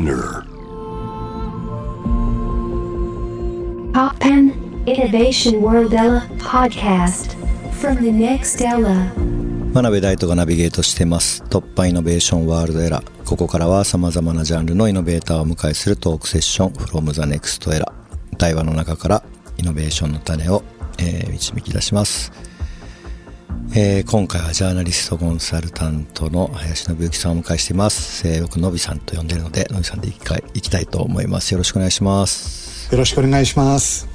Spinner. Pop Pen Innovation World Ella Podcast from the next Ella. 真鍋大斗がナビゲートしています。突破イノベーションワールドエラ。ーここからは様々なジャンルのイノベーターをお迎えするトークセッション from the next era 対話の中からイノベーションの種を、えー導き出します、えー今回はジャーナリストコンサルタントの林信之さんをお迎えしています、えー僕のびさんと呼んでるのでのびさんでいきたいと思います。よろしくお願いします。よろしくお願いします。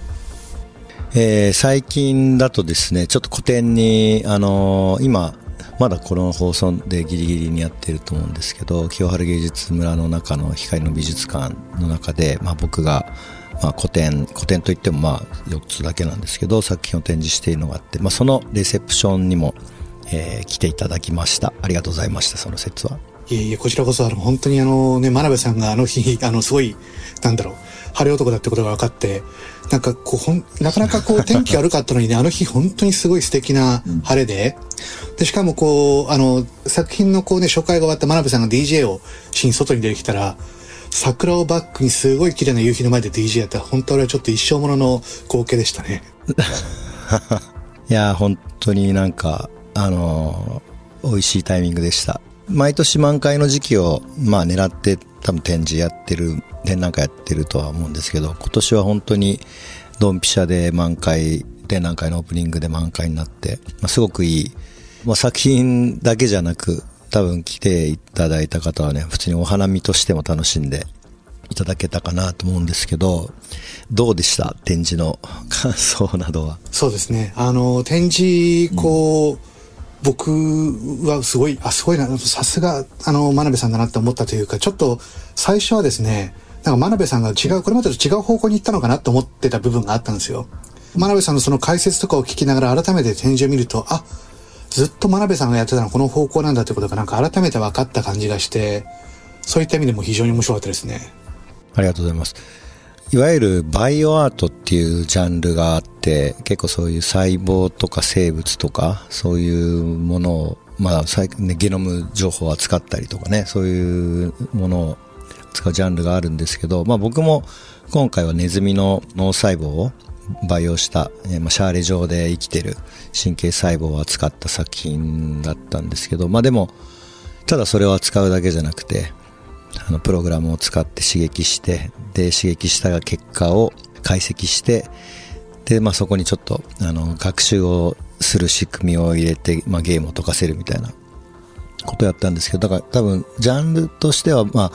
えー最近だとですね、ちょっと古典に、あのー今、まだこの放送でギリギリにやってると思うんですけど、清原芸術村の中の光の美術館の中で、まあ僕が、まあ古典、古典といってもまあ4つだけなんですけど、作品を展示しているのがあって、まあそのレセプションにも、えー来ていただきました。ありがとうございました、その説は。いえいえ、こちらこそ、あの、本当にあのね、真鍋さんがあの日、あの、すごい、なんだろう、晴れ男だってことが分かって、なんかこう、ほん、なかなかこう、天気悪かったのにね、あの日本当にすごい素敵な晴れで、で、しかもこう、あの、作品のこうね、紹介が終わった真鍋さんが DJ をしに外に出てきたら、桜をバックにすごい綺麗な夕日の前で DJ やったら、本当俺はちょっと一生ものの光景でしたね。いや本当になんか、あのー美味しいタイミングでした。毎年満開の時期を、まあ狙って多分展示やってる、展覧会やってるとは思うんですけど、今年は本当にドンピシャで満開、展覧会のオープニングで満開になって、まあ、すごくいい、まあ、作品だけじゃなく、多分来ていただいた方はね、普通にお花見としても楽しんでいただけたかなと思うんですけど、どうでした？展示の感想などは。そうですね。あの、展示、こう、僕はすごい、あ、すごいな、さすが、あの、真鍋さんだなって思ったというか、ちょっと、最初はですね、なんか真鍋さんが違う、これまでと違う方向に行ったのかなと思ってた部分があったんですよ。真鍋さんのその解説とかを聞きながら改めて展示を見ると、あ、ずっと真鍋さんがやってたのはこの方向なんだってことがなんか改めて分かった感じがして、そういった意味でも非常に面白かったですね。ありがとうございます。いわゆるバイオアートっていうジャンルがあって、結構そういう細胞とか生物とか、そういうものを、まあ、最ね、ゲノム情報を扱ったりとかね、そういうものを使うジャンルがあるんですけど、まあ僕も今回はネズミの脳細胞を培養した、えま、シャーレ状で生きてる神経細胞を扱った作品だったんですけど、まあでも、ただそれを扱うだけじゃなくて、あのプログラムを使って刺激してで刺激した結果を解析してで、まあ、そこにちょっとあの学習をする仕組みを入れて、まあ、ゲームを解かせるみたいなことをやったんですけどだから多分ジャンルとしては、まあ、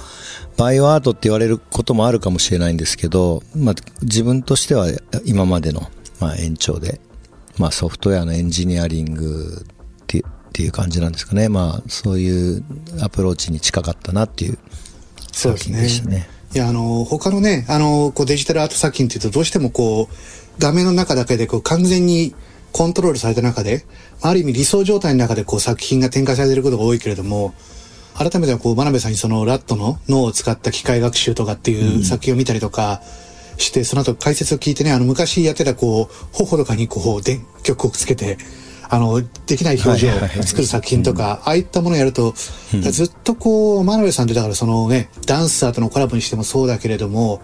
バイオアートって言われることもあるかもしれないんですけど、まあ、自分としては今までの、まあ、延長で、まあ、ソフトウェアのエンジニアリングってっていう感じなんですかね。まあ、そういうアプローチに近かったなっていう。作品でしたねいや、あの、他のね、あの、こうデジタルアート作品っていうとどうしてもこう、画面の中だけでこう完全にコントロールされた中で、ある意味理想状態の中でこう作品が展開されていることが多いけれども、改めてこう、真鍋さんにそのラットの脳を使った機械学習とかっていう作品を見たりとかして、その後解説を聞いてね、あの昔やってたこう、頬とかにこう、電極をつけて、あの、できない表情を作る作品とか、ああいったものをやると、ずっとこう、真鍋さんってだからそのね、ダンサーとのコラボにしてもそうだけれども、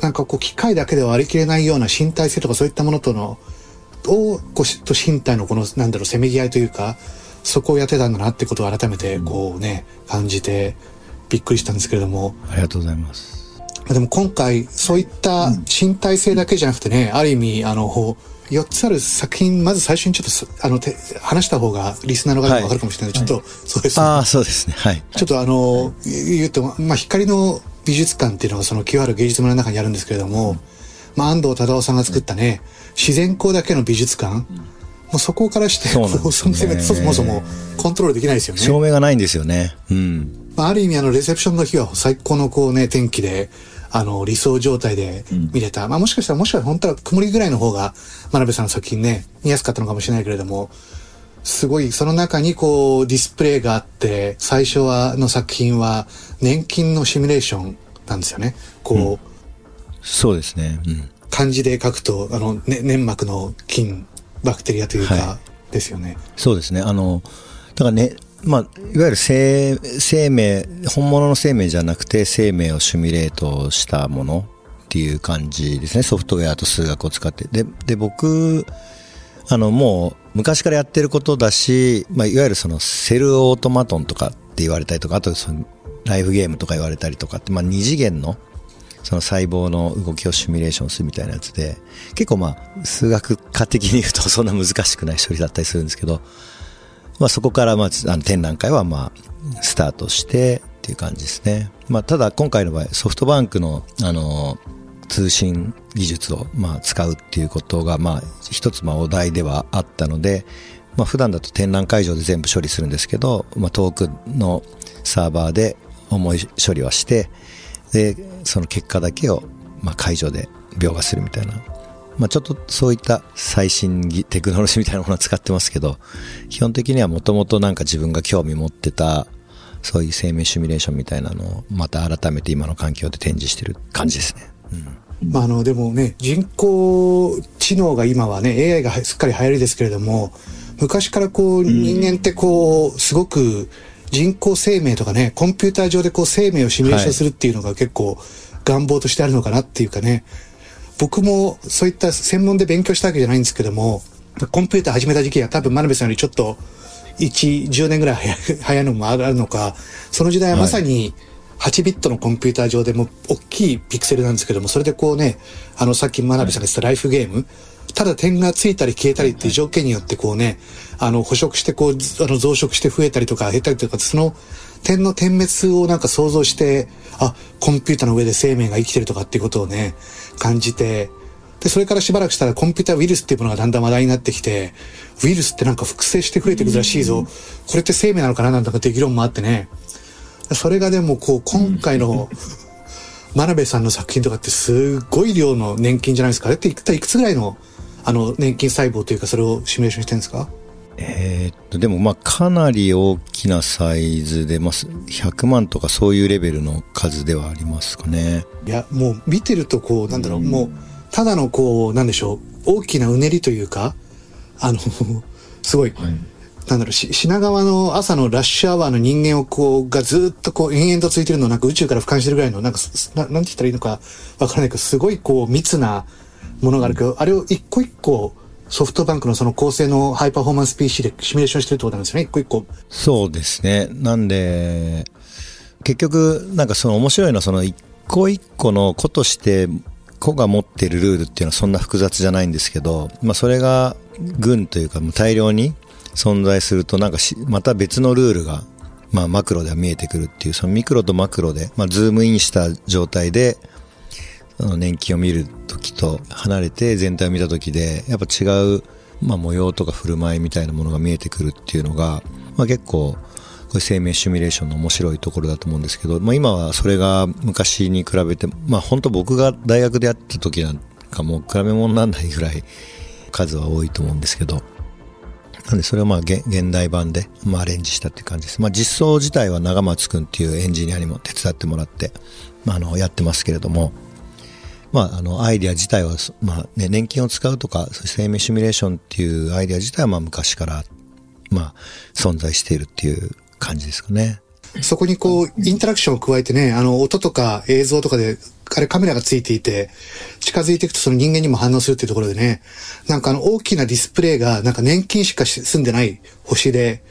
なんかこう、機械だけでは割り切れないような身体性とかそういったものとの、を、こうし、と身体のこの、なんだろう、せめぎ合いというか、そこをやってたんだなってことを改めてこうね、感じて、びっくりしたんですけれども、ありがとうございます。でも今回、そういった身体性だけじゃなくてね、ある意味、あの、4つある作品、まず最初にちょっと、あの、て話した方が、リスナーの方もわかるかもしれないので、ちょっと、そうですね。ああ、そうですね。はい。ちょっとあの、言うと、まあ、光の美術館っていうのがその清原芸術村の中にあるんですけれども、まあ、安藤忠雄さんが作ったね、自然光だけの美術館、もうそこからして、そうそもそもコントロールできないですよね。照明がないんですよね。うん。まあ、ある意味あのレセプションの日は最高のこうね天気であの理想状態で見れた、まあもしかしたらもしかしたら本当は曇りぐらいの方が真鍋さんの作品ね見やすかったのかもしれないけれどもすごいその中にこうディスプレイがあって最初はの作品は年金のシミュレーションなんですよねこう、そうですね。うん。漢字で書くとあの、ね、粘膜の菌バクテリアというか、はですよねそうですね。あの、だからね、まあ、いわゆる生生命、本物の生命じゃなくて生命をシミュレートしたものっていう感じですね。ソフトウェアと数学を使って。で、で僕、あの、もう昔からやってることだし、まあ、いわゆるそのセルオートマトンとかって言われたりとか、あとそのライフゲームとか言われたりとかって、まあ、二次元のその細胞の動きをシミュレーションするみたいなやつで、結構まあ、数学科的に言うとそんな難しくない処理だったりするんですけど、まあそこからまず、あの展覧会はまあ、スタートしてっていう感じですね。まあただ今回の場合、ソフトバンクの、あの、通信技術をまあ使うっていうことがまあ一つまあお題ではあったので、まあ普段だと展覧会場で全部処理するんですけど、まあ遠くのサーバーで重い処理はして、で、その結果だけを、まあ、会場で描画するみたいな。まあ、ちょっとそういった最新テクノロジーみたいなものを使ってますけど、基本的にはもともとなんか自分が興味持ってた、そういう生命シミュレーションみたいなのを、また改めて今の環境で展示してる感じですね。うん。まあ、あの、でもね、人工知能が今はね、AI がすっかり流行りですけれども、昔からこう、人間ってこう、すごく、人工生命とかね、コンピューター上でこう生命をシミュレーションするっていうのが結構願望としてあるのかなっていうかね、僕もそういった専門で勉強したわけじゃないんですけども、コンピューター始めた時期は多分真鍋さんよりちょっと1、10年ぐらい早いのもあるのか、その時代はまさに8ビットのコンピューター上でも大きいピクセルなんですけども、それでこうね、あのさっき真鍋さんが言ったライフゲーム、ただ点がついたり消えたりっていう条件によってこうね、あの、捕食してこう、あの、増殖して増えたりとか減ったりとか、その点の点滅をなんか想像して、あ、コンピューターの上で生命が生きてるとかっていうことをね、感じて、で、それからしばらくしたらコンピューターウイルスっていうものがだんだん話題になってきて、ウイルスってなんか複製して増えていくらしいぞ。これって生命なのかな？なんとかっていう議論もあってね。それがでもこう、今回の、真鍋さんの作品とかってすごい量の年金じゃないですか。あれっていくつぐらいのあの、年金細胞というか、それをシミュレーションしてるんですか？えー、っと、でもまあかなり大きなサイズで、まあ、100万とかそういうレベルの数ではありますかね。いや、もう見てるとこう、なんだろう、うん、もう、ただのこう、なんでしょう、大きなうねりというか、あの、すごい、はい、なんだろう、品川の朝のラッシュアワーの人間をこう、がずっとこう、延々とついてるのをなんか宇宙から俯瞰してるぐらいの、なんか、ななんて言ったらいいのかわからないけど、すごいこう、密な、ものがあるけど、あれを一個一個ソフトバンクのその構成のハイパフォーマンス PC でシミュレーションしてるってことなんですよね、一個一個。そうですね。なんで、結局、なんかその面白いのはその一個一個の子として子が持っているルールっていうのはそんな複雑じゃないんですけど、まあそれが群というか大量に存在するとなんかまた別のルールがまあマクロでは見えてくるっていう、そのミクロとマクロで、まあズームインした状態で、粘菌を見る時と離れて全体を見た時でやっぱ違う、まあ、模様とか振る舞いみたいなものが見えてくるっていうのが、まあ、結構こういう生命シミュレーションの面白いところだと思うんですけど、まあ、今はそれが昔に比べて、まあ、本当僕が大学でやった時なんかもう比べ物にならないぐらい数は多いと思うんですけど、なんでそれをまあ現代版でまあアレンジしたっていう感じです。まあ実装自体は長松くんっていうエンジニアにも手伝ってもらって、まああのやってますけれども、まあ、あの、アイディア自体は、まあね、年金を使うとか、生命シミュレーションっていうアイディア自体は、まあ、昔から、まあ、存在しているっていう感じですかね。そこにこう、インタラクションを加えてね、あの、音とか映像とかで、あれカメラがついていて、近づいていくとその人間にも反応するっていうところでね、なんかあの、大きなディスプレイが、なんか年金しか住んでない星で、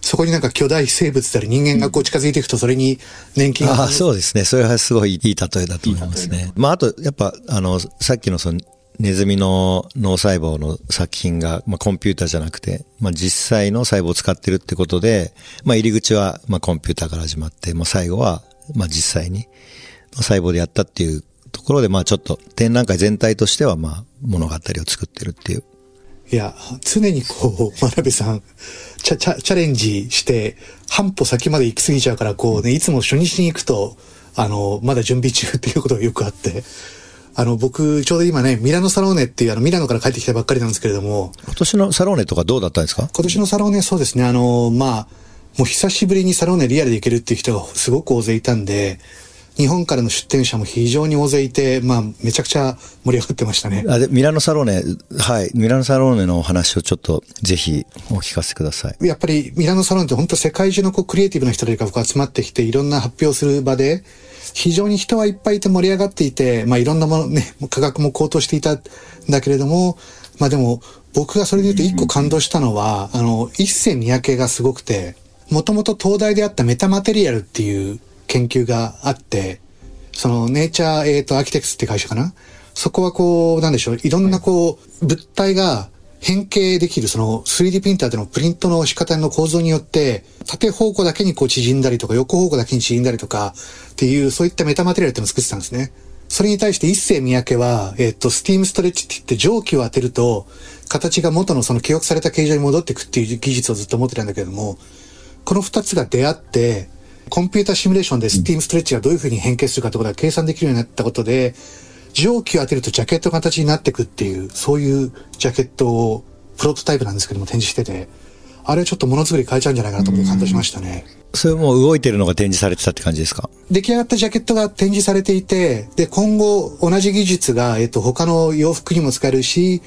そこになんか巨大生物である人間がこう近づいていくと、それに年金が。ああ、そうですね。それはすごいいい例えだと思いますね。まあ、あと、やっぱ、あの、さっきのその、ネズミの脳細胞の作品が、まあ、コンピューターじゃなくて、まあ、実際の細胞を使ってるってことで、まあ、入り口は、まあ、コンピューターから始まって、まあ、最後は、まあ、実際に、細胞でやったっていうところで、まあ、ちょっと展覧会全体としては、まあ、物語を作ってるっていういや、常にこう、真鍋さん、チャ、チャ、チャレンジして、半歩先まで行き過ぎちゃうから、こうね、いつも初日に行くと、あの、まだ準備中っていうことがよくあって、あの、僕、ちょうど今ね、ミラノサローネっていう、あの、ミラノから帰ってきたばっかりなんですけれども。今年のサローネとかどうだったんですか？今年のサローネ、そうですね、あの、まあ、もう久しぶりにサローネリアルで行けるっていう人がすごく大勢いたんで、日本からの出展者も非常に大勢いて、まあ、めちゃくちゃ盛り上がってましたね。あでミラノサローネ、はい、ミラノサローネのお話をちょっとぜひお聞かせください。やっぱりミラノサロンって本当世界中のこうクリエイティブな人たちが集まってきていろんな発表する場で、非常に人はいっぱいいて盛り上がっていて、まあいろんなものね、価格も高騰していたんだけれども、まあでも僕がそれで言うと一個感動したのは、あの、一世三宅がすごくて、もともと東大であったメタマテリアルっていう研究があって、そのネイチャー、えっ、と、アーキテクスって会社かな？そこはこう、なんでしょう、いろんなこう、物体が変形できる、その 3D プリンターでのプリントの仕方の構造によって、縦方向だけにこう縮んだりとか、横方向だけに縮んだりとか、っていう、そういったメタマテリアルっていうのを作ってたんですね。それに対して一世三宅は、えっ、と、スティームストレッチって言って蒸気を当てると、形が元のその記憶された形状に戻っていくっていう技術をずっと持ってたんだけれども、この二つが出会って、コンピュータシミュレーションでスティームストレッチがどういうふうに変形するかってことが計算できるようになったことで、蒸気を当てるとジャケットの形になっていくっていう、そういうジャケットを、プロトタイプなんですけども展示してて、あれはちょっとものづくり変えちゃうんじゃないかなと思って感動しましたね。それもう動いてるのが展示されてたって感じですか？出来上がったジャケットが展示されていて、で、今後同じ技術が、えっと、他の洋服にも使えるし、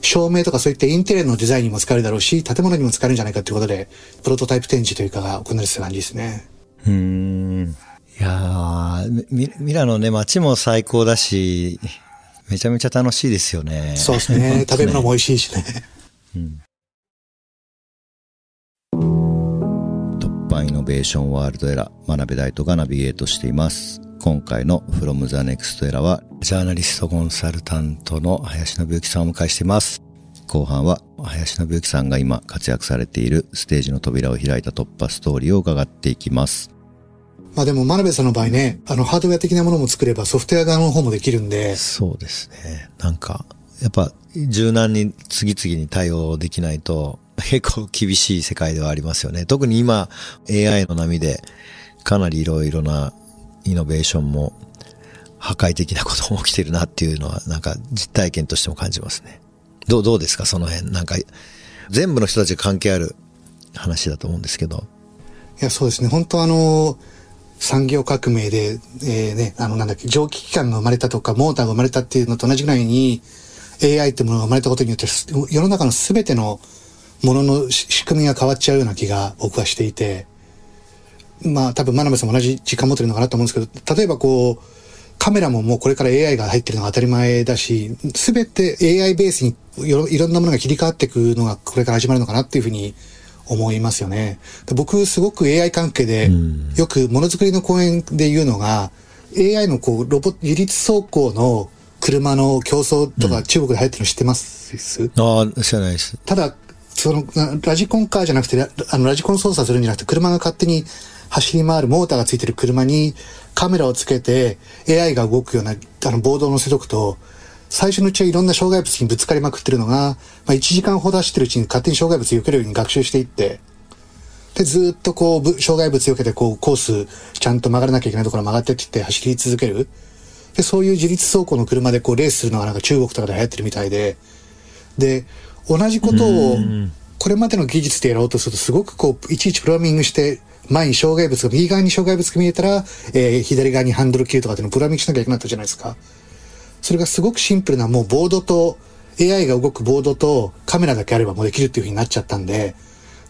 照明とかそういったインテリアのデザインにも使えるだろうし、建物にも使えるんじゃないかということで、プロトタイプ展示というかが行われてた感じですね。うーん。いやーミミラノね、街も最高だし、めちゃめちゃ楽しいですよね。そうですね。食べ物も美味しいしね。突破イノベーションワールドエラー、真鍋大斗がナビゲートしています。今回の From the Next Era は、ジャーナリストコンサルタントの林信之さんをお迎えしています。後半は、林信之さんが今活躍されているステージの扉を開いた突破ストーリーを伺っていきます。まあでも、真鍋さんの場合ね、あの、ハードウェア的なものも作ればソフトウェア側の方もできるんで、そうですね。なんか、やっぱ、柔軟に次々に対応できないと、結構厳しい世界ではありますよね。特に今、AI の波で、かなりいろいろなイノベーションも、破壊的なことも起きてるなっていうのは、なんか実体験としても感じますね。どう、どうですか？その辺。なんか、全部の人たちが関係ある話だと思うんですけど。いや、そうですね。本当あの、産業革命で、えーね、あの、なんだっけ、蒸気機関が生まれたとか、モーターが生まれたっていうのと同じぐらいに、AI ってものが生まれたことによって、世の中の全てのものの仕組みが変わっちゃうような気が僕はしていて、まあ多分真鍋さんも同じ時間持ってるのかなと思うんですけど、例えばこう、カメラももうこれから AI が入ってるのが当たり前だし、すべて AI ベースにいろんなものが切り替わっていくのがこれから始まるのかなっていうふうに思いますよね。で僕すごく AI 関係で、よくものづくりの講演で言うのが、AI のこう、ロボ、自律走行の車の競争とか中国で流行ってるの知ってます、ああ、知らないです。ただ、その、なラジコンカーじゃなくて、ラあの、ラジコン操作するんじゃなくて、車が勝手に走り回るモーターがついてる車にカメラをつけて AI が動くような、あの、ボードを乗せとくと、最初のうちはいろんな障害物にぶつかりまくってるのが、まあ、1時間ほど走ってるうちに勝手に障害物避けるように学習していって、で、ずっとこう、障害物避けて、こう、コース、ちゃんと曲がらなきゃいけないところ曲がってってって走り続ける。で、そういう自立走行の車でこう、レースするのがなんか中国とかで流行ってるみたいで、で、同じことを、これまでの技術でやろうとすると、すごくこう、いちいちプログラミングして、前に障害物が、右側に障害物が見えたら、えー左側にハンドル切るとかっていうのをプログラミングしなきゃいけなかったじゃないですか。それがすごくシンプルな、もうボードと、AI が動くボードとカメラだけあればもうできるっていう風になっちゃったんで、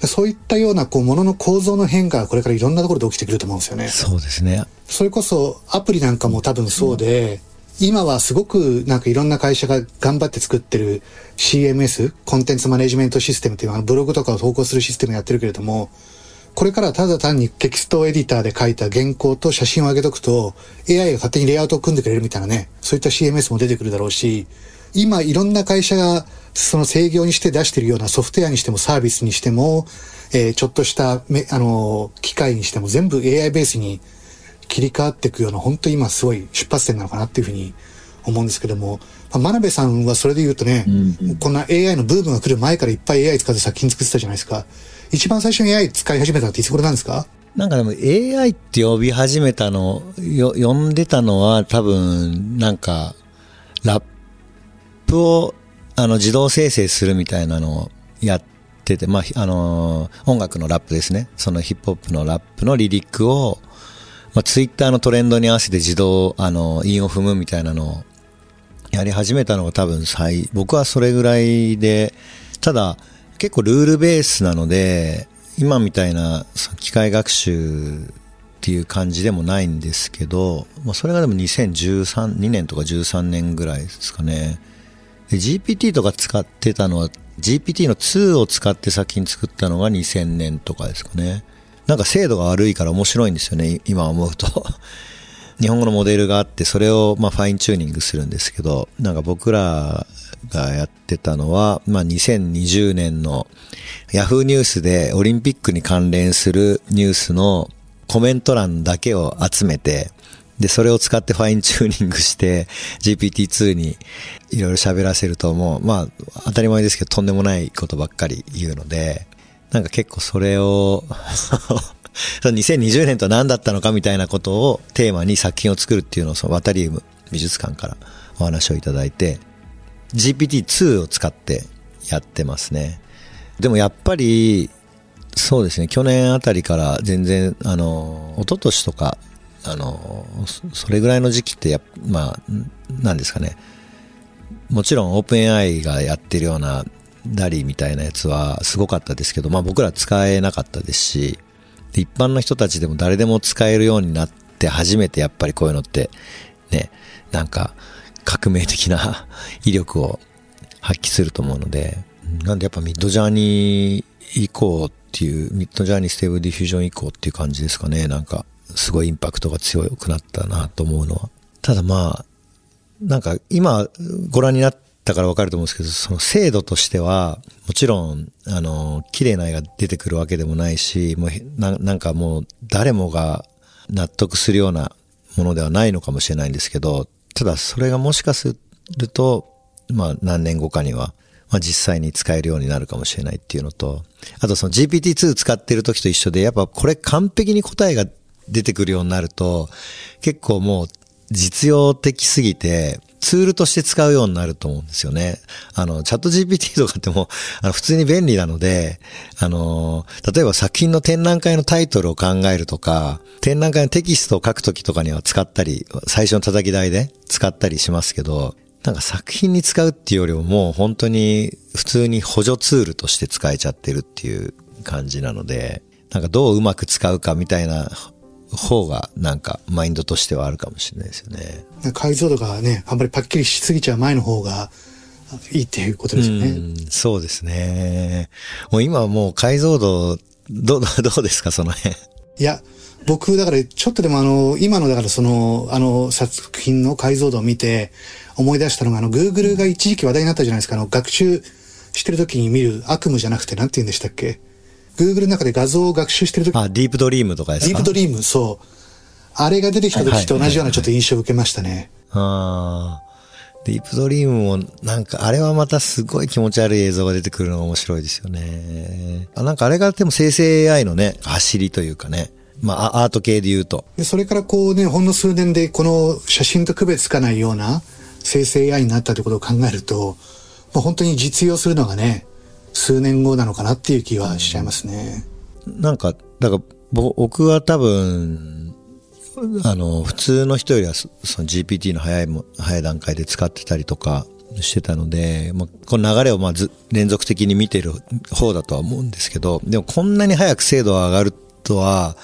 そういったような、こう、ものの構造の変化がこれからいろんなところで起きてくると思うんですよね。そうですね。それこそアプリなんかも多分そうで、今はすごくなんかいろんな会社が頑張って作ってる CMS、コンテンツマネジメントシステムっていうのはブログとかを投稿するシステムやってるけれども、これからはただ単にテキストエディターで書いた原稿と写真を上げとくと AI が勝手にレイアウトを組んでくれるみたいなね、そういった CMS も出てくるだろうし、今いろんな会社がその制御にして出しているようなソフトウェアにしてもサービスにしても、えーちょっとしため、あのー機械にしても全部 AI ベースに切り替わっていくような、本当に今すごい出発点なのかなっていうふうに思うんですけども、まあ、真鍋さんはそれで言うとね、こんな AI のブームが来る前からいっぱい AI 使って作品作ってたじゃないですか。一番最初に AI 使い始めたっていつ頃なんですか？なんかでも AI って呼び始めたの、よ、呼んでたのは多分、なんか、ラップを、あの、自動生成するみたいなのをやってて、まあ、あの、音楽のラップですね。そのヒップホップのラップのリリックを、まあ、ツイッターのトレンドに合わせて自動、あの、韻を踏むみたいなのをやり始めたのが多分最、僕はそれぐらいで、ただ、結構ルールベースなので、今みたいな機械学習っていう感じでもないんですけど、まあ、それがでも2013、2年とか13年ぐらいですかね。GPT とか使ってたのは、GPT の2を使って先に作ったのが2000年とかですかね。なんか精度が悪いから面白いんですよね、今思うと。日本語のモデルがあって、それをまあファインチューニングするんですけど、なんか僕らがやってたのは、まあ2020年の Yahoo ニュースでオリンピックに関連するニュースのコメント欄だけを集めて、で、それを使ってファインチューニングして GPT-2 にいろいろ喋らせるともう、まあ当たり前ですけどとんでもないことばっかり言うので、なんか結構それを 2020年と何だったのかみたいなことをテーマに作品を作るっていうのをそのワタリウム美術館からお話をいただいて GPT-2 を使ってやってますね。でもやっぱりそうですね去年あたりから全然あの一昨年とかあのそれぐらいの時期ってやまあ何ですかねもちろんオープン AI がやってるようなダリーみたいなやつはすごかったですけど、まあ僕ら使えなかったですし、一般の人たちでも誰でも使えるようになって初めてやっぱりこういうのってね、なんか革命的な 威力を発揮すると思うので、なんでやっぱミッドジャーニー以降っていう、ミッドジャーニーステーブルディフュージョン以降っていう感じですかね。なんかすごいインパクトが強くなったなと思うのは。ただまあ、なんか今ご覧になったからわかると思うんですけど、その精度としては、もちろん、あの、綺麗な絵が出てくるわけでもないし、もうな、なんかもう誰もが納得するようなものではないのかもしれないんですけど、ただそれがもしかすると、まあ何年後かには、まあ実際に使えるようになるかもしれないっていうのと、あとその GPT-2 使ってる時と一緒で、やっぱこれ完璧に答えが出てくるようになると、結構もう実用的すぎて、ツールとして使うようになると思うんですよね。あの、チャット GPT とかっても、あの、普通に便利なので、あの、例えば作品の展覧会のタイトルを考えるとか、展覧会のテキストを書くときとかには使ったり、最初の叩き台で使ったりしますけど、なんか作品に使うっていうよりももう本当に普通に補助ツールとして使えちゃってるっていう感じなので、なんかどううまく使うかみたいな方がなんかマインドとしてはあるかもしれないですよね。解像度がね、あんまりパッキリしすぎちゃう前の方がいいっていうことですよね。うそうですね。もう今はもう解像度、ど、どうですか、その辺？いや、僕、だから、ちょっとでもあの、今の、だからその、あの、作品の解像度を見て、思い出したのが、あの、Google が一時期話題になったじゃないですか、あの、学習してる時に見る悪夢じゃなくて、なんて言うんでしたっけ？Google の中で画像を学習してるとき。あ、ディープドリームとかですか？ディープドリーム、そう。あれが出てきた時と同じようなちょっと印象を受けましたね。ああ。ディープドリームも、なんか、あれはまたすごい気持ち悪い映像が出てくるのが面白いですよね。あなんかあれがでも生成 AI のね、走りというかね。まあ、アート系で言うと。で、それからこうね、ほんの数年でこの写真と区別つかないような生成 AI になったということを考えると、まあ、本当に実用するのがね、数年後なのかなっていう気はしちゃいますね。なんか、だから僕は多分、あの、普通の人よりはその GPT の早いも、早い段階で使ってたりとかしてたので、まあ、この流れをまず連続的に見てる方だとは思うんですけど、でもこんなに早く精度が上がるとは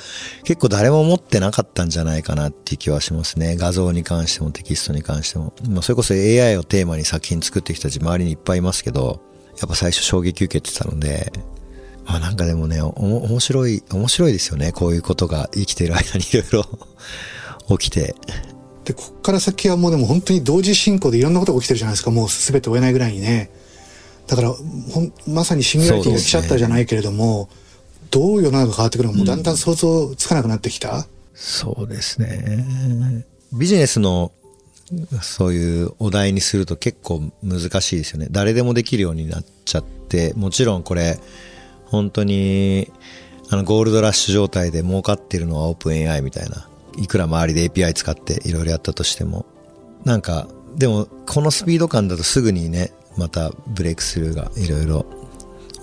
結構誰も思ってなかったんじゃないかなっていう気はしますね。画像に関してもテキストに関しても。まあ、それこそ AI をテーマに作品作ってる人たち周りにいっぱいいますけど、やっぱ最初衝撃受けてたので、まあなんかでもね、おも面白い、面白いですよね。こういうことが生きてる間にいろいろ 起きて。で、こっから先はもうでも本当に同時進行でいろんなことが起きてるじゃないですか。もう全て追えないぐらいにね。だから、ほん、まさにシンギュラリティが来ちゃったじゃないけれども、ね、どう世の中変わってくるのかもうだんだん想像つかなくなってきた。うん、そうですね。ビジネスのそういうお題にすると結構難しいですよね。誰でもできるようになっちゃって、もちろんこれ、本当に、あの、ゴールドラッシュ状態で儲かってるのはオープン AI みたいな。いくら周りで API 使っていろいろやったとしても。なんか、でも、このスピード感だとすぐにね、またブレイクスルーがいろいろ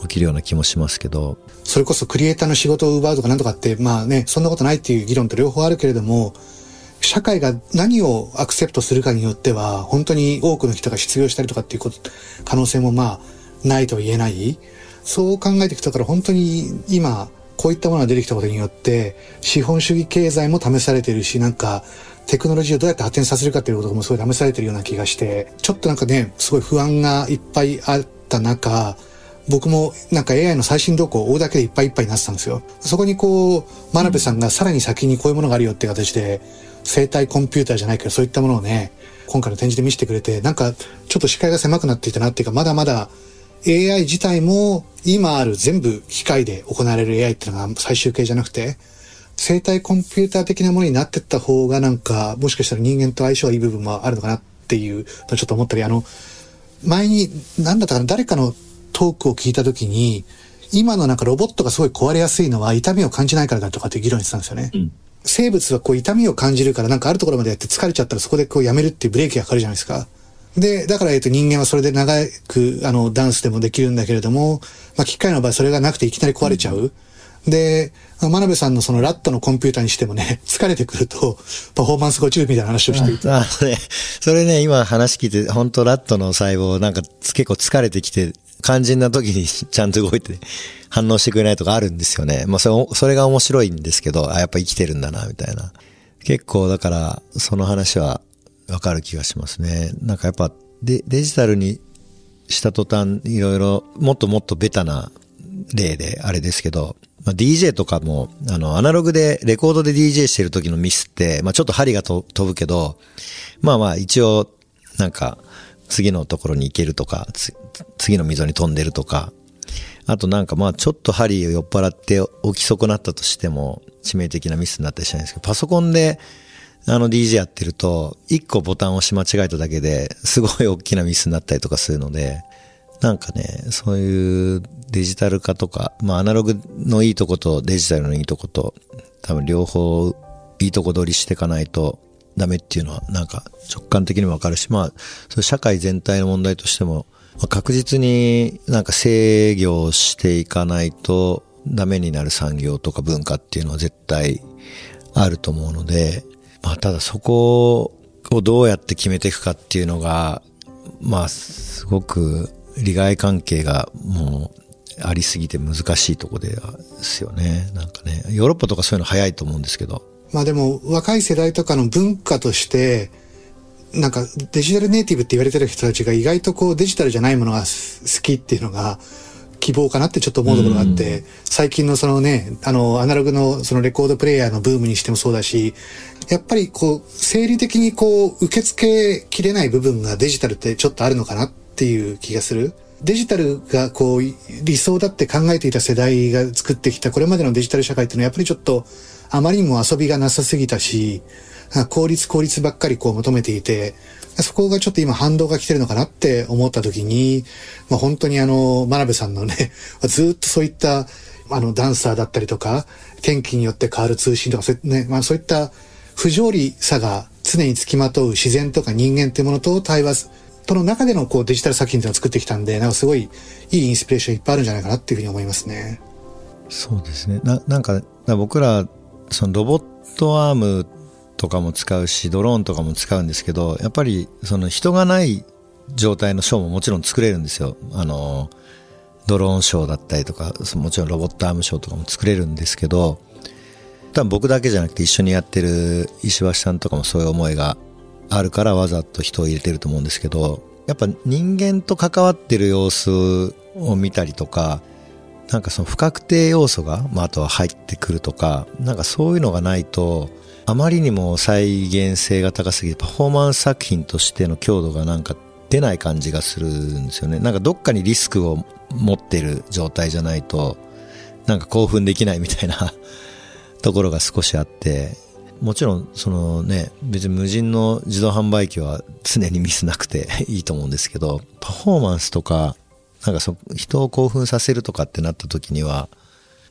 起きるような気もしますけど。それこそクリエイターの仕事を奪うとかなんとかって、まあね、そんなことないっていう議論と両方あるけれども、社会が何をアクセプトするかによっては、本当に多くの人が失業したりとかっていうこと、可能性もまあ、ないとは言えない。そう考えてきたから本当に今、こういったものが出てきたことによって、資本主義経済も試されてるし、なんか、テクノロジーをどうやって発展させるかっていうこともすごい試されてるような気がして、ちょっとなんかね、すごい不安がいっぱいあった中、僕もなんか AI の最新動向を追うだけでいっぱいいっぱいになってたんですよ。そこにこう、真鍋さんがさらに先にこういうものがあるよっていう形で、生体コンピューターじゃないけど、そういったものをね、今回の展示で見せてくれて、なんかちょっと視界が狭くなっていたなっていうか、まだまだ AI 自体も今ある全部機械で行われる AI っていうのが最終形じゃなくて、生体コンピューター的なものになってった方がなんか、もしかしたら人間と相性がいい部分もあるのかなっていうのちょっと思ったり、あの、前に、なんだったかな、誰かのトークを聞いた時に、今のなんかロボットがすごい壊れやすいのは痛みを感じないからだとかって議論してたんですよね。うん生物はこう痛みを感じるからなんかあるところまでやって疲れちゃったらそこでこうやめるっていうブレーキがかかるじゃないですか。で、だからえっと人間はそれで長くあのダンスでもできるんだけれども、まあ機械の場合それがなくていきなり壊れちゃう。で、真鍋さんのそのラットのコンピューターにしてもね、疲れてくるとパフォーマンスが落ちるみたいな話をしていて。ああね、それね、今話聞いて、本当ラットの細胞なんか結構疲れてきて、肝心な時にちゃんと動いて反応してくれないとかあるんですよね。まあそれ、それが面白いんですけど、あ、やっぱ生きてるんだな、みたいな。結構だから、その話はわかる気がしますね。なんかやっぱデデジタルにした途端、いろいろ、もっともっとベタな例であれですけど、まあ、DJ とかも、あの、アナログで、レコードで DJ してる時のミスって、まあちょっと針が飛ぶけど、まあまあ一応、なんか、次のところに行けるとか、次の溝に飛んでるとか、あとなんかまあちょっと針を酔っ払って起き損なったとしても致命的なミスになったりしないんですけど、パソコンであの DJ やってると、一個ボタンを押し間違えただけですごい大きなミスになったりとかするので、なんかね、そういうデジタル化とか、まあアナログのいいとことデジタルのいいとこと、多分両方いいとこ取りしていかないとダメっていうのはなんか直感的にもわかるし、まあ、それ社会全体の問題としても、確実になんか制御していかないとダメになる産業とか文化っていうのは絶対あると思うので、まあただそこをどうやって決めていくかっていうのが、まあすごく利害関係がもうありすぎて難しいとこですよね。なんかね、ヨーロッパとかそういうの早いと思うんですけど。まあでも若い世代とかの文化として、なんかデジタルネイティブって言われてる人たちが意外とこうデジタルじゃないものが好きっていうのが希望かなってちょっと思うところがあって、最近のそのね、あの、アナログのそのレコードプレイヤーのブームにしてもそうだし、やっぱりこう、生理的にこう、受け付けきれない部分がデジタルってちょっとあるのかなっていう気がする。デジタルがこう、理想だって考えていた世代が作ってきたこれまでのデジタル社会っていうのはやっぱりちょっと、あまりにも遊びがなさすぎたし、効率効率ばっかりこう求めていて、そこがちょっと今反動が来てるのかなって思った時に、まあ、本当にあの、真鍋さんのね、ずっとそういった、あの、ダンサーだったりとか、天気によって変わる通信とか、ね、まあそういった不条理さが常につきまとう自然とか人間っていうものと対話との中でのこうデジタル作品っていうのを作ってきたんで、なんかすごいいいインスピレーションいっぱいあるんじゃないかなっていうふうに思いますね。そうですね。な、なんか、僕ら、そのロボットアームとかも使うし、ドローンとかも使うんですけど、やっぱりその人がない状態のショーももちろん作れるんですよ。あの、ドローンショーだったりとか、もちろんロボットアームショーとかも作れるんですけど、多分僕だけじゃなくて一緒にやってる石橋さんとかもそういう思いがあるからわざと人を入れてると思うんですけど、やっぱ人間と関わってる様子を見たりとか、なんかその不確定要素が、まあ、あとは入ってくるとか、なんかそういうのがないと、あまりにも再現性が高すぎてパフォーマンス作品としての強度がなんか出ない感じがするんですよね。なんかどっかにリスクを持ってる状態じゃないと、なんか興奮できないみたいな ところが少しあって、もちろんそのね、別に無人の自動販売機は常にミスなくて いいと思うんですけど、パフォーマンスとか、なんかそ人を興奮させるとかってなった時には、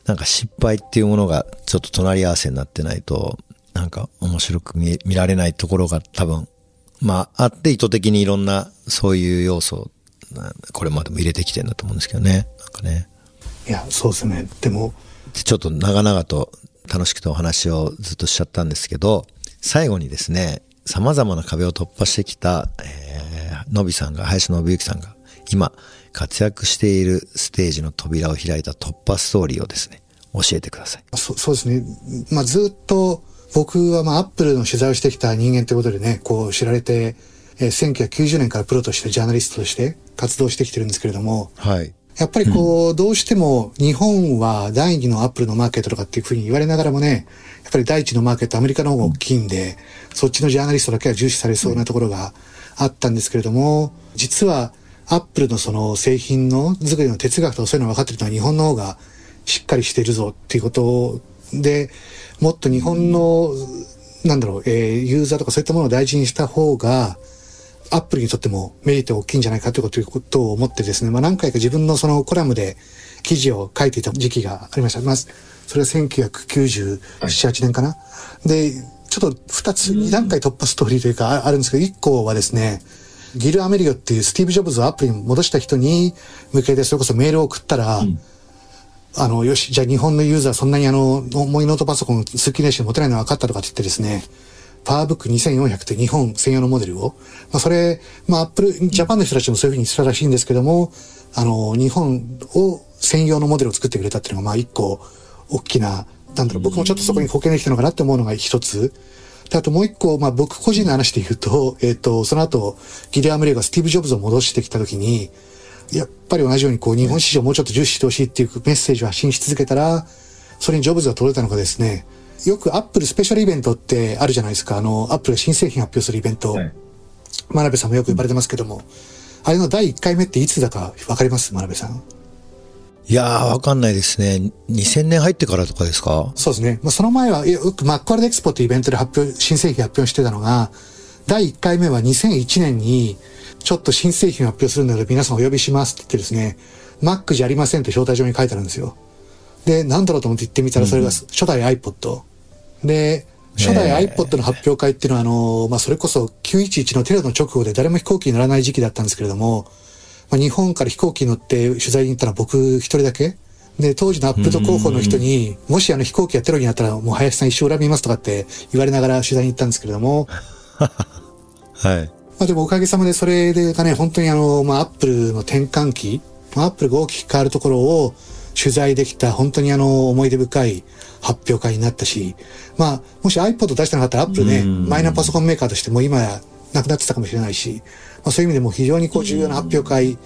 なんか失敗っていうものがちょっと隣り合わせになってないと、なんか面白く見見られないところが多分、まあ、あって意図的にいろんなそういう要素をこれまでも入れてきてるんだと思うんですけどね。なんかね。いや、そうですね。でも、ちょっと長々と楽しくてお話をずっとしちゃったんですけど、最後にですね、様々な壁を突破してきた、えー、のびさんが、林信之さんが、今、活躍しているステージの扉を開いた突破ストーリーをですね、教えてください。そそうですね。まあ、ずっと、僕はまあ、アップルの取材をしてきた人間ということでね、こう知られて、えー、1990年からプロとしてジャーナリストとして活動してきてるんですけれども、はい。やっぱりこう、どうしても日本は第二のアップルのマーケットとかっていうふうに言われながらもね、やっぱり第一のマーケットアメリカの方が大きいんで、そっちのジャーナリストだけは重視されそうなところがあったんですけれども、実はアップルのその製品の作りの哲学とかそういうのが分かってるのは日本の方がしっかりしているぞっていうことで、もっと日本の、なんだろう、えー、ユーザーとかそういったものを大事にした方が、アップルにとってもメリット大きいんじゃないかということを思ってですね、まあ何回か自分のそのコラムで記事を書いていた時期がありました。まあ、それは1997、8年かな。で、ちょっと2つ、2段階突破ストーリーというかあるんですけど、1個はですね、ギル・アメリオっていうスティーブ・ジョブズをアップルに戻した人に向けてそれこそメールを送ったら、うんあの、よし、じゃあ日本のユーザーそんなにあの、重いノートパソコン、スッキリネーション持てないの分かったとかって言ってですね、パワーブック2400って日本専用のモデルを、まあそれ、まあアップル、ジャパンの人たちもそういうふうにしたらしいんですけども、あの、日本を専用のモデルを作ってくれたっていうのが、まあ一個、大きな、なんだろう、僕もちょっとそこに貢献できたのかなって思うのが一つ。で、あともう一個、まあ僕個人の話で言うと、えっ、ー、と、その後、ギル・アメリオがスティーブ・ジョブズを戻してきたときに、やっぱり同じようにこう日本市場をもうちょっと重視してほしいっていうメッセージを発信し続けたら、それにジョブズが届いたのがですね、よくアップルスペシャルイベントってあるじゃないですか。あの、アップルが新製品発表するイベント。はい、真鍋さんもよく呼ばれてますけども、あれの第1回目っていつだかわかります？真鍋さん。いやー、わかんないですね。2000年入ってからとかですか？そうですね。まあ、その前は、よくマックアルデエクスポっていうイベントで発表、新製品発表してたのが、第1回目は2001年に、ちょっと新製品を発表するので皆さんお呼びしますって言ってですね、Mac じゃありませんって招待状に書いてあるんですよ。で、なんだろうと思って行ってみたらそれが初代 iPod。で、初代 iPod の発表会っていうのは、あの、まあ、それこそ911のテロの直後で誰も飛行機に乗らない時期だったんですけれども、まあ、日本から飛行機に乗って取材に行ったのは僕一人だけ。で、当時のアップド広報の人に、もしあの飛行機がテロになったらもう林さん一生恨みますとかって言われながら取材に行ったんですけれども、はい。まあでもおかげさまでそれでがね、本当にあの、まあアップルの転換期、アップルが大きく変わるところを取材できた本当にあの思い出深い発表会になったし、まあもし iPod 出してなかったらアップルね、マイナーパソコンメーカーとしても今やなくなってたかもしれないし、まあそういう意味でも非常にこう重要な発表会、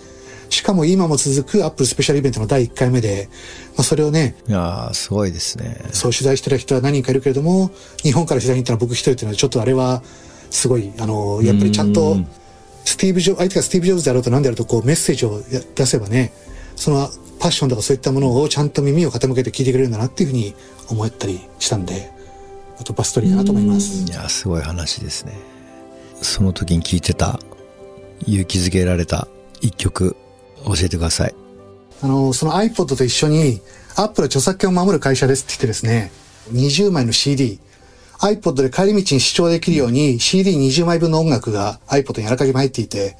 しかも今も続くアップルスペシャルイベントの第1回目で、まあそれをね、いやすごいですね。そう取材してる人は何人かいるけれども、日本から取材に行ったら僕一人っていうのはちょっとあれは、すごい、あの、やっぱりちゃんと、スティーブ・ジョ相手がスティーブ・ジョブズであろうと何であろうと、こう、メッセージを出せばね、そのパッションとかそういったものをちゃんと耳を傾けて聞いてくれるんだなっていうふうに思ったりしたんで、あとバストリーだなと思います。いや、すごい話ですね。その時に聞いてた、勇気づけられた一曲、教えてください。あの、その iPod と一緒に、アップルは著作権を守る会社ですって言ってですね、20枚の CD、iPod で帰り道に視聴できるように CD20 枚分の音楽が iPod にあらかじめ入っていて、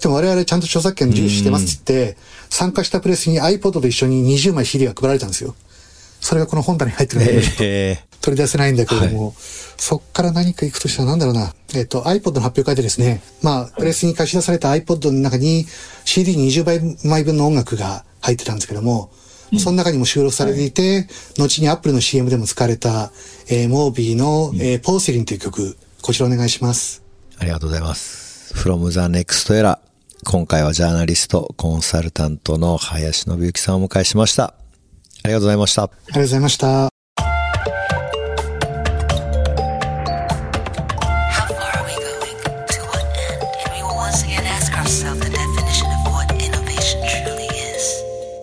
でも我々ちゃんと著作権重視してますって言って、参加したプレスに iPod と一緒に20枚 CD が配られたんですよ。それがこの本棚に入ってるので、取り出せないんだけれども、はい、そっから何か行くとしたらなんだろうな。えっ、ー、と、iPod の発表会でですね、まあ、プレスに貸し出された iPod の中に CD20 枚分の音楽が入ってたんですけども、その中にも収録されていて、はい、後にアップルの CM でも使われた、えー、モービーの、えー、ポーセリンという曲、こちらお願いします。ありがとうございます。From the Next Era。今回はジャーナリスト、コンサルタントの林信之さんをお迎えしました。ありがとうございました。ありがとうございました。